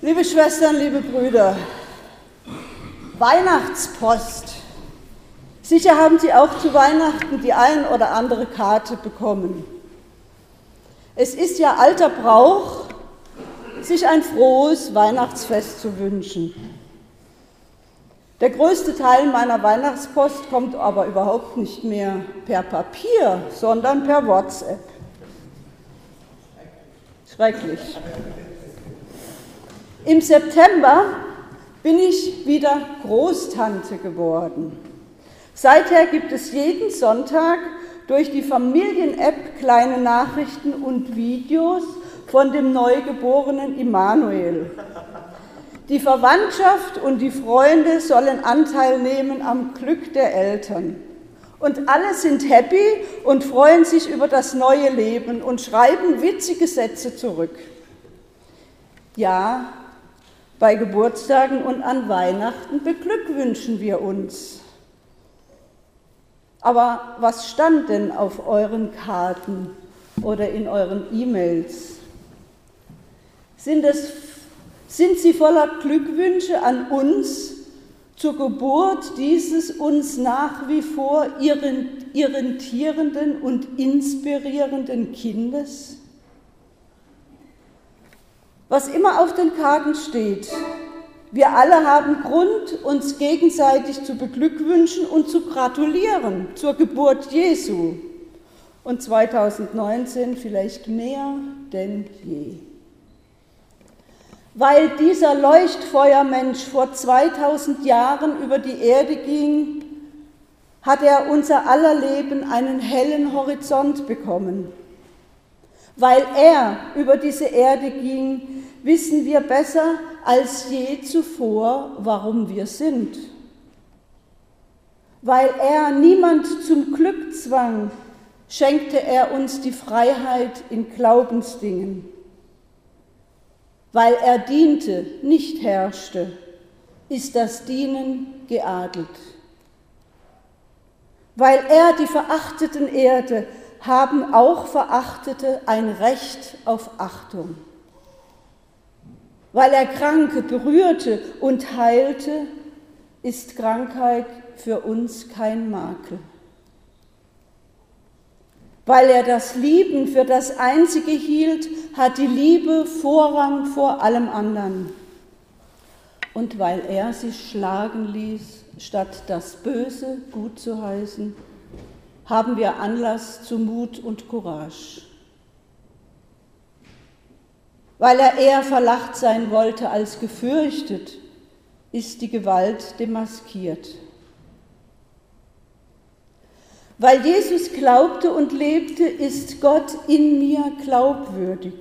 Liebe Schwestern, liebe Brüder, Weihnachtspost. Sicher haben Sie auch zu Weihnachten die ein oder andere Karte bekommen. Es ist ja alter Brauch, sich ein frohes Weihnachtsfest zu wünschen. Der größte Teil meiner Weihnachtspost kommt aber überhaupt nicht mehr per Papier, sondern per WhatsApp. Schrecklich. Im September bin ich wieder Großtante geworden. Seither gibt es jeden Sonntag durch die Familien-App kleine Nachrichten und Videos von dem neugeborenen Immanuel. Die Verwandtschaft und die Freunde sollen Anteil nehmen am Glück der Eltern. Und alle sind happy und freuen sich über das neue Leben und schreiben witzige Sätze zurück. Ja, bei Geburtstagen und an Weihnachten beglückwünschen wir uns. Aber was stand denn auf euren Karten oder in euren E-Mails? Sind, sind sie voller Glückwünsche an uns zur Geburt dieses uns nach wie vor irritierenden und inspirierenden Kindes? Was immer auf den Karten steht, wir alle haben Grund, uns gegenseitig zu beglückwünschen und zu gratulieren zur Geburt Jesu. Und 2019 vielleicht mehr denn je. Weil dieser Leuchtfeuermensch vor 2000 Jahren über die Erde ging, hat er unser aller Leben einen hellen Horizont bekommen. Weil er über diese Erde ging, wissen wir besser als je zuvor, warum wir sind. Weil er niemand zum Glück zwang, schenkte er uns die Freiheit in Glaubensdingen. Weil er diente, nicht herrschte, ist das Dienen geadelt. Weil er die verachteten Erde, haben auch Verachtete ein Recht auf Achtung. Weil er Kranke berührte und heilte, ist Krankheit für uns kein Makel. Weil er das Lieben für das Einzige hielt, hat die Liebe Vorrang vor allem anderen. Und weil er sich schlagen ließ, statt das Böse gut zu heißen, haben wir Anlass zu Mut und Courage. Weil er eher verlacht sein wollte als gefürchtet, ist die Gewalt demaskiert. Weil Jesus glaubte und lebte, ist Gott in mir glaubwürdig.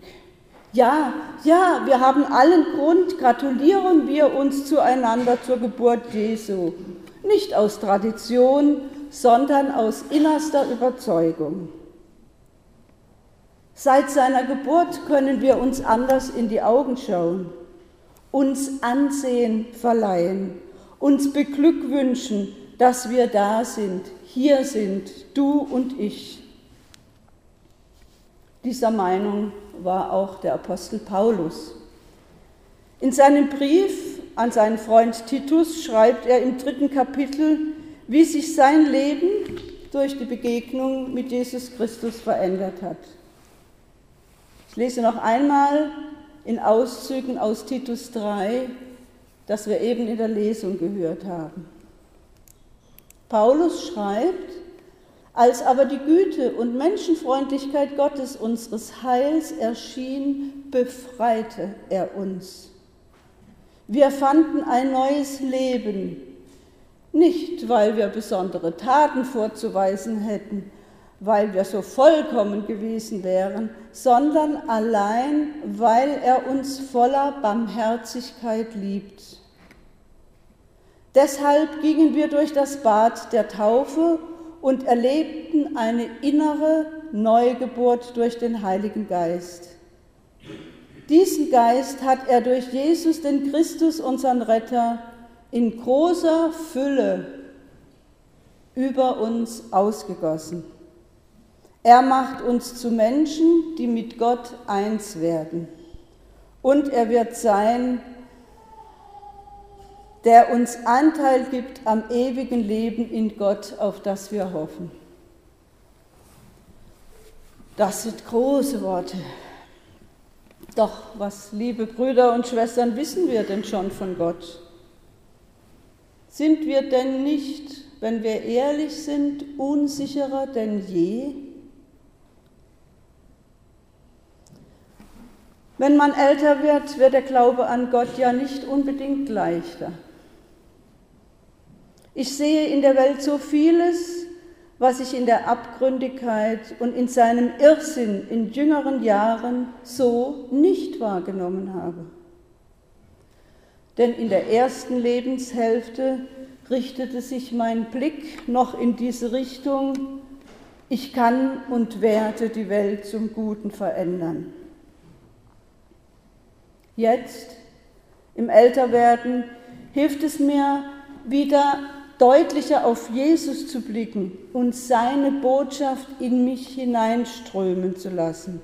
Ja, ja, wir haben allen Grund, gratulieren wir uns zueinander zur Geburt Jesu. Nicht aus Tradition, sondern aus innerster Überzeugung. Seit seiner Geburt können wir uns anders in die Augen schauen, uns Ansehen verleihen, uns beglückwünschen, dass wir da sind, hier sind, du und ich. Dieser Meinung war auch der Apostel Paulus. In seinem Brief an seinen Freund Titus schreibt er im dritten Kapitel, wie sich sein Leben durch die Begegnung mit Jesus Christus verändert hat. Ich lese noch einmal in Auszügen aus Titus 3, das wir eben in der Lesung gehört haben. Paulus schreibt, als aber die Güte und Menschenfreundlichkeit Gottes unseres Heils erschien, befreite er uns. Wir fanden ein neues Leben, nicht weil wir besondere Taten vorzuweisen hätten, weil wir so vollkommen gewesen wären, sondern allein, weil er uns voller Barmherzigkeit liebt. Deshalb gingen wir durch das Bad der Taufe und erlebten eine innere Neugeburt durch den Heiligen Geist. Diesen Geist hat er durch Jesus, den Christus, unseren Retter, in großer Fülle über uns ausgegossen. Er macht uns zu Menschen, die mit Gott eins werden. und er wird sein, der uns Anteil gibt am ewigen Leben in Gott, auf das wir hoffen. Das sind große Worte. Doch was, liebe Brüder und Schwestern, wissen wir denn schon von Gott? Sind wir denn nicht, wenn wir ehrlich sind, unsicherer denn je? Wenn man älter wird, wird der Glaube an Gott ja nicht unbedingt leichter. Ich sehe in der Welt so vieles, was ich in der Abgründigkeit und in seinem Irrsinn in jüngeren Jahren so nicht wahrgenommen habe. Denn in der ersten Lebenshälfte richtete sich mein Blick noch in diese Richtung, ich kann und werde die Welt zum Guten verändern. Jetzt, im Älterwerden, hilft es mir wieder deutlicher auf Jesus zu blicken und seine Botschaft in mich hineinströmen zu lassen.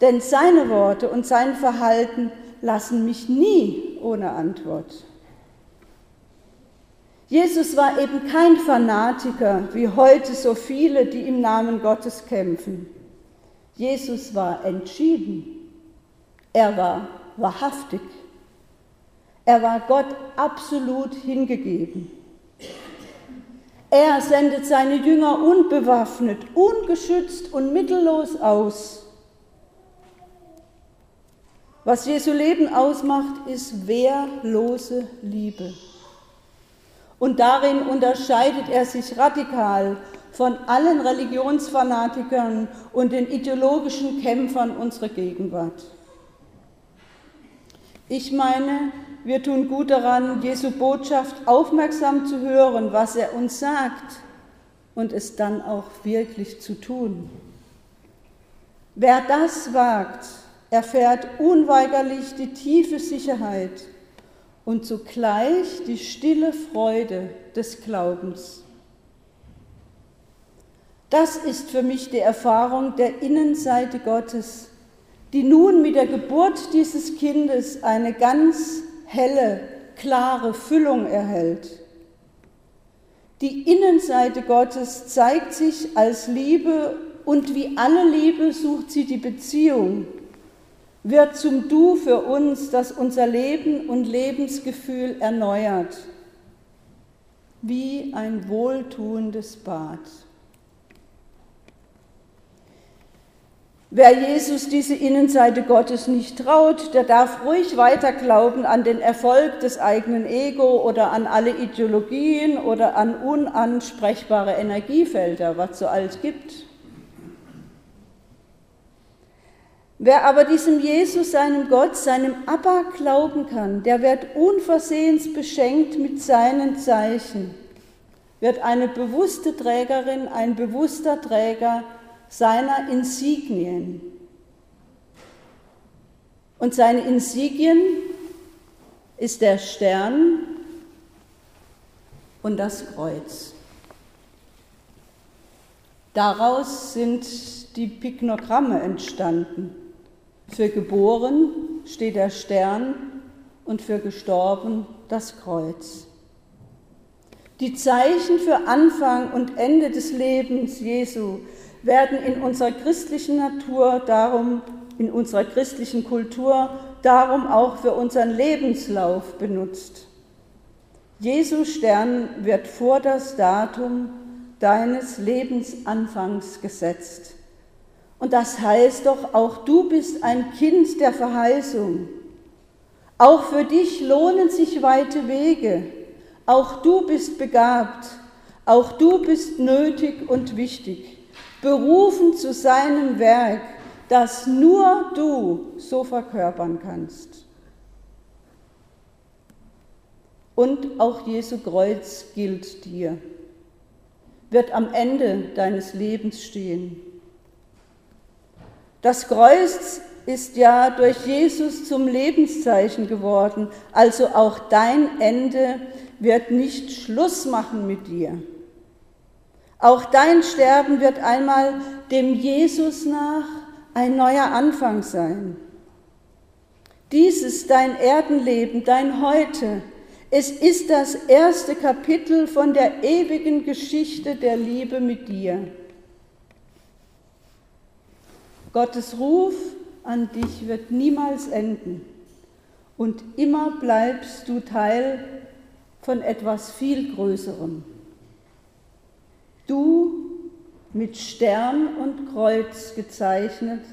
Denn seine Worte und sein Verhalten lassen mich nie ohne Antwort. Jesus war eben kein Fanatiker wie heute so viele, die im Namen Gottes kämpfen. Jesus war entschieden. Er war wahrhaftig. Er war Gott absolut hingegeben. Er sendet seine Jünger unbewaffnet, ungeschützt und mittellos aus. Was Jesu Leben ausmacht, ist wehrlose Liebe. Und darin unterscheidet er sich radikal von allen Religionsfanatikern und den ideologischen Kämpfern unserer Gegenwart. Ich meine, wir tun gut daran, Jesu Botschaft aufmerksam zu hören, was er uns sagt und es dann auch wirklich zu tun. Wer das wagt, erfährt unweigerlich die tiefe Sicherheit und zugleich die stille Freude des Glaubens. Das ist für mich die Erfahrung der Innenseite Gottes, die nun mit der Geburt dieses Kindes eine ganz helle, klare Füllung erhält. Die Innenseite Gottes zeigt sich als Liebe und wie alle Liebe sucht sie die Beziehung, wird zum Du für uns, das unser Leben und Lebensgefühl erneuert, wie ein wohltuendes Bad. Wer Jesus diese Innenseite Gottes nicht traut, der darf ruhig weiter glauben an den Erfolg des eigenen Ego oder an alle Ideologien oder an unansprechbare Energiefelder, was so alles gibt. Wer aber diesem Jesus, seinem Gott, seinem Abba glauben kann, der wird unversehens beschenkt mit seinen Zeichen, wird eine bewusste Trägerin, ein bewusster Träger seiner Insignien. Und seine Insignien ist der Stern und das Kreuz. Daraus sind die Piknogramme entstanden. Für geboren steht der Stern und für gestorben das Kreuz. Die Zeichen für Anfang und Ende des Lebens Jesu werden in unserer christlichen Natur darum, in unserer christlichen Kultur darum auch für unseren Lebenslauf benutzt. Jesu Stern wird vor das Datum deines Lebensanfangs gesetzt. Und das heißt doch, auch du bist ein Kind der Verheißung. Auch für dich lohnen sich weite Wege. Auch du bist begabt. Auch du bist nötig und wichtig berufen zu seinem Werk, das nur du so verkörpern kannst. Und auch Jesu Kreuz gilt dir, wird am Ende deines Lebens stehen. Das Kreuz ist ja durch Jesus zum Lebenszeichen geworden, also auch dein Ende wird nicht Schluss machen mit dir. Auch dein Sterben wird einmal dem Jesus nach ein neuer Anfang sein. Dieses dein Erdenleben, dein Heute, es ist das erste Kapitel von der ewigen Geschichte der Liebe mit dir. Gottes Ruf an dich wird niemals enden und immer bleibst du Teil von etwas viel Größerem. Du mit Stern und Kreuz gezeichnet,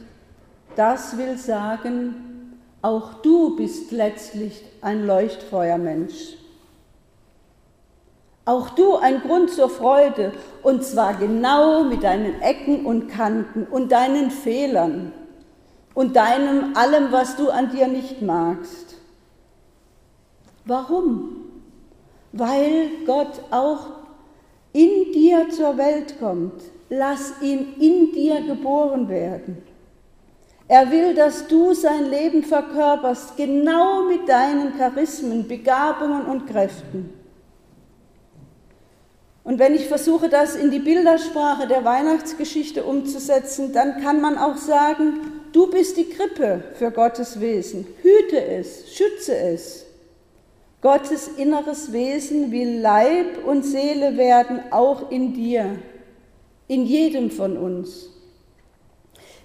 das will sagen, auch du bist letztlich ein Leuchtfeuermensch. Auch du ein Grund zur Freude, und zwar genau mit deinen Ecken und Kanten und deinen Fehlern und deinem allem, was du an dir nicht magst. Warum? Weil Gott auch in dir zur Welt kommt. Lass ihn in dir geboren werden. Er will, dass du sein Leben verkörperst, genau mit deinen Charismen, Begabungen und Kräften. Und wenn ich versuche, das in die Bildersprache der Weihnachtsgeschichte umzusetzen, dann kann man auch sagen, du bist die Krippe für Gottes Wesen. Hüte es, schütze es. Gottes inneres Wesen will Leib und Seele werden, auch in dir, in jedem von uns.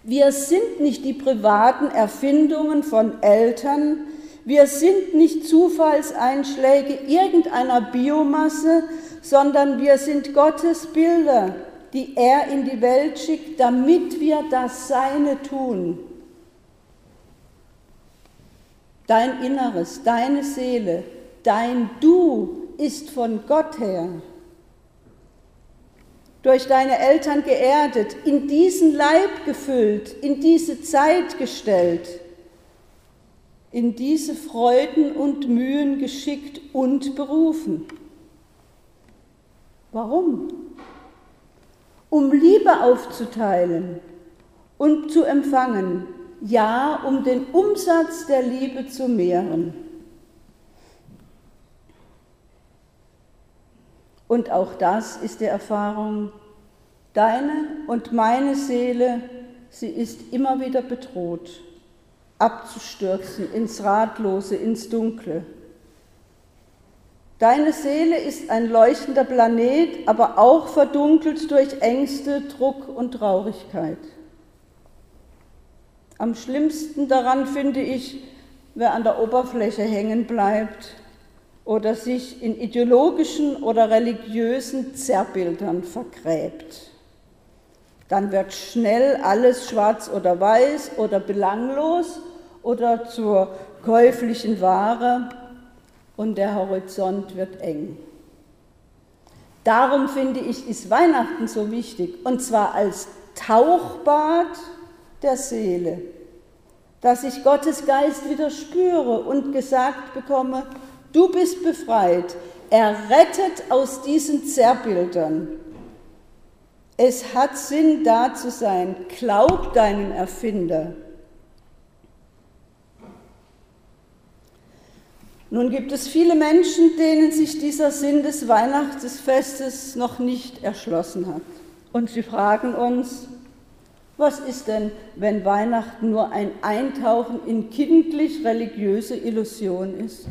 Wir sind nicht die privaten Erfindungen von Eltern, wir sind nicht Zufallseinschläge irgendeiner Biomasse, sondern wir sind Gottes Bilder, die er in die Welt schickt, damit wir das Seine tun. Dein Inneres, deine Seele, dein Du ist von Gott her durch deine Eltern geerdet, in diesen Leib gefüllt, in diese Zeit gestellt, in diese Freuden und Mühen geschickt und berufen. Warum? Um Liebe aufzuteilen und zu empfangen, ja, um den Umsatz der Liebe zu mehren. Und auch das ist die Erfahrung, deine und meine Seele, sie ist immer wieder bedroht, abzustürzen ins Ratlose, ins Dunkle. Deine Seele ist ein leuchtender Planet, aber auch verdunkelt durch Ängste, Druck und Traurigkeit. Am schlimmsten daran finde ich, wer an der Oberfläche hängen bleibt oder sich in ideologischen oder religiösen Zerrbildern vergräbt. Dann wird schnell alles schwarz oder weiß oder belanglos oder zur käuflichen Ware und der Horizont wird eng. Darum finde ich, ist Weihnachten so wichtig, und zwar als Tauchbad der Seele, dass ich Gottes Geist wieder spüre und gesagt bekomme, du bist befreit, er rettet aus diesen Zerrbildern. Es hat Sinn, da zu sein. Glaub deinem Erfinder. Nun gibt es viele Menschen, denen sich dieser Sinn des Weihnachtsfestes noch nicht erschlossen hat. Und sie fragen uns, was ist denn, wenn Weihnachten nur ein Eintauchen in kindlich-religiöse Illusion ist?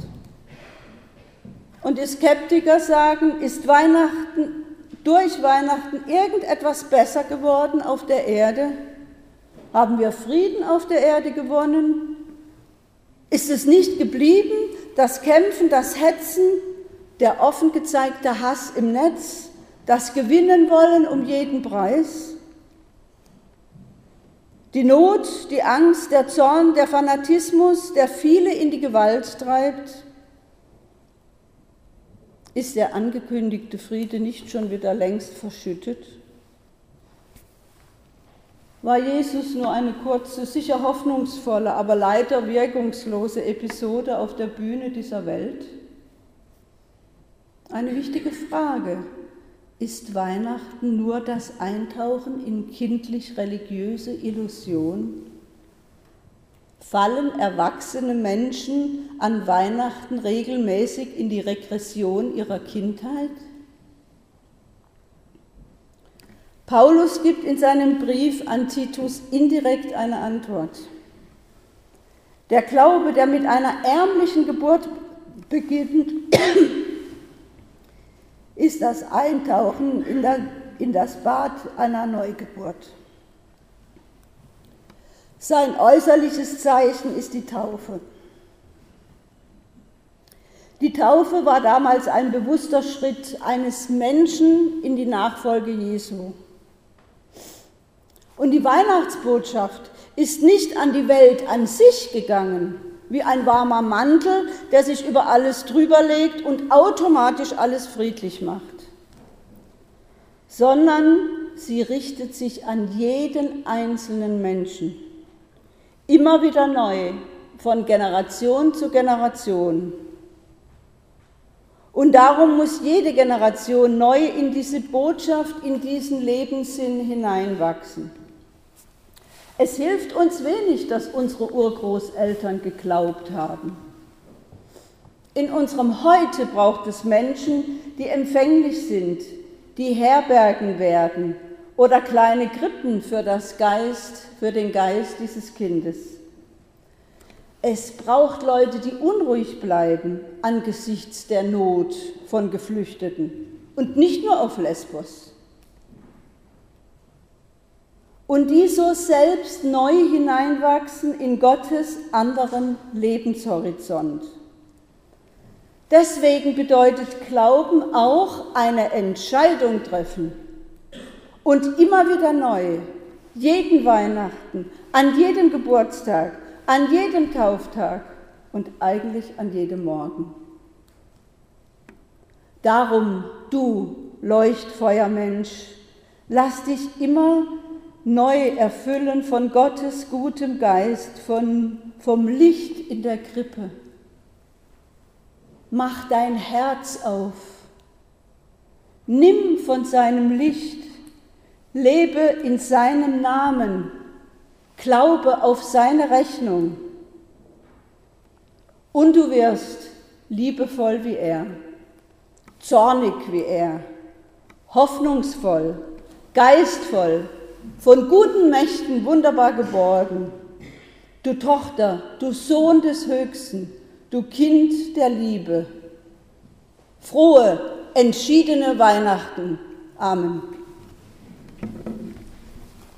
Und die Skeptiker sagen, ist Weihnachten durch Weihnachten irgendetwas besser geworden auf der Erde? Haben wir Frieden auf der Erde gewonnen? Ist es nicht geblieben, das Kämpfen, das Hetzen, der offen gezeigte Hass im Netz, das Gewinnen wollen um jeden Preis? Die Not, die Angst, der Zorn, der Fanatismus, der viele in die Gewalt treibt, ist der angekündigte Friede nicht schon wieder längst verschüttet? War Jesus nur eine kurze, sicher hoffnungsvolle, aber leider wirkungslose Episode auf der Bühne dieser Welt? Eine wichtige Frage. Ist Weihnachten nur das Eintauchen in kindlich-religiöse Illusion? fallen erwachsene Menschen an Weihnachten regelmäßig in die Regression ihrer Kindheit? Paulus gibt in seinem Brief an Titus indirekt eine Antwort. Der Glaube, der mit einer ärmlichen Geburt beginnt, ist das Eintauchen in, das Bad einer Neugeburt. Sein äußerliches Zeichen ist die Taufe. Die Taufe war damals ein bewusster Schritt eines Menschen in die Nachfolge Jesu. Und die Weihnachtsbotschaft ist nicht an die Welt an sich gegangen, wie ein warmer Mantel, der sich über alles drüber legt und automatisch alles friedlich macht, sondern sie richtet sich an jeden einzelnen Menschen, immer wieder neu, von Generation zu Generation. Und darum muss jede Generation neu in diese Botschaft, in diesen Lebenssinn hineinwachsen. Es hilft uns wenig, dass unsere Urgroßeltern geglaubt haben. In unserem Heute braucht es Menschen, die empfänglich sind, die Herbergen werden oder kleine Krippen für, das Geist, für den Geist dieses Kindes. Es braucht Leute, die unruhig bleiben angesichts der Not von Geflüchteten und nicht nur auf Lesbos und die so selbst neu hineinwachsen in Gottes anderen Lebenshorizont. Deswegen bedeutet Glauben auch eine Entscheidung treffen und immer wieder neu, jeden Weihnachten, an jedem Geburtstag, an jedem Tauftag und eigentlich an jedem Morgen. Darum, du Leuchtfeuermensch, lass dich immer neu erfüllen von Gottes gutem Geist, von, vom Licht in der Krippe. Mach dein Herz auf. Nimm von seinem Licht. Lebe in seinem Namen. Glaube auf seine Rechnung. Und du wirst liebevoll wie er, zornig wie er, hoffnungsvoll, geistvoll, von guten Mächten wunderbar geborgen. Du Tochter, du Sohn des Höchsten, du Kind der Liebe. Frohe, entschiedene Weihnachten. Amen.